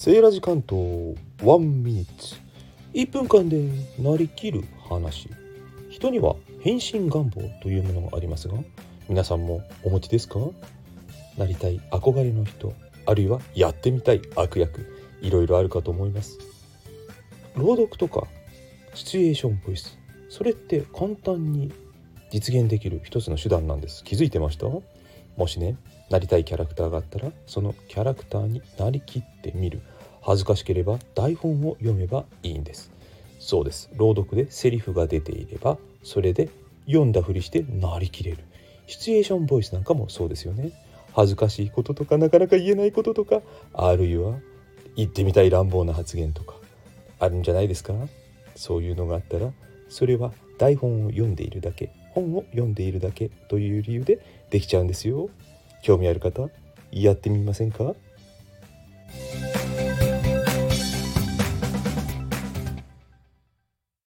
セーラジ関東ワンミニッツ。1分間でなりきる話。人には変身願望というものがありますが皆さんもお持ちですか？なりたい憧れの人あるいはやってみたい悪役いろいろあるかと思います。朗読とかシチュエーションボイスそれって簡単に実現できる一つの手段なんです。気づいてました？もしねなりたいキャラクターがあったらそのキャラクターになりきってみる。恥ずかしければ台本を読めばいいんです。そうです。朗読でセリフが出ていればそれで読んだふりしてなりきれる。シチュエーションボイスなんかもそうですよね。恥ずかしいこととかなかなか言えないこととかあるいは言ってみたい乱暴な発言とかあるんじゃないですか？そういうのがあったらそれは台本を読んでいるだけ本を読んでいるだけという理由でできちゃうんですよ。興味ある方やってみませんか？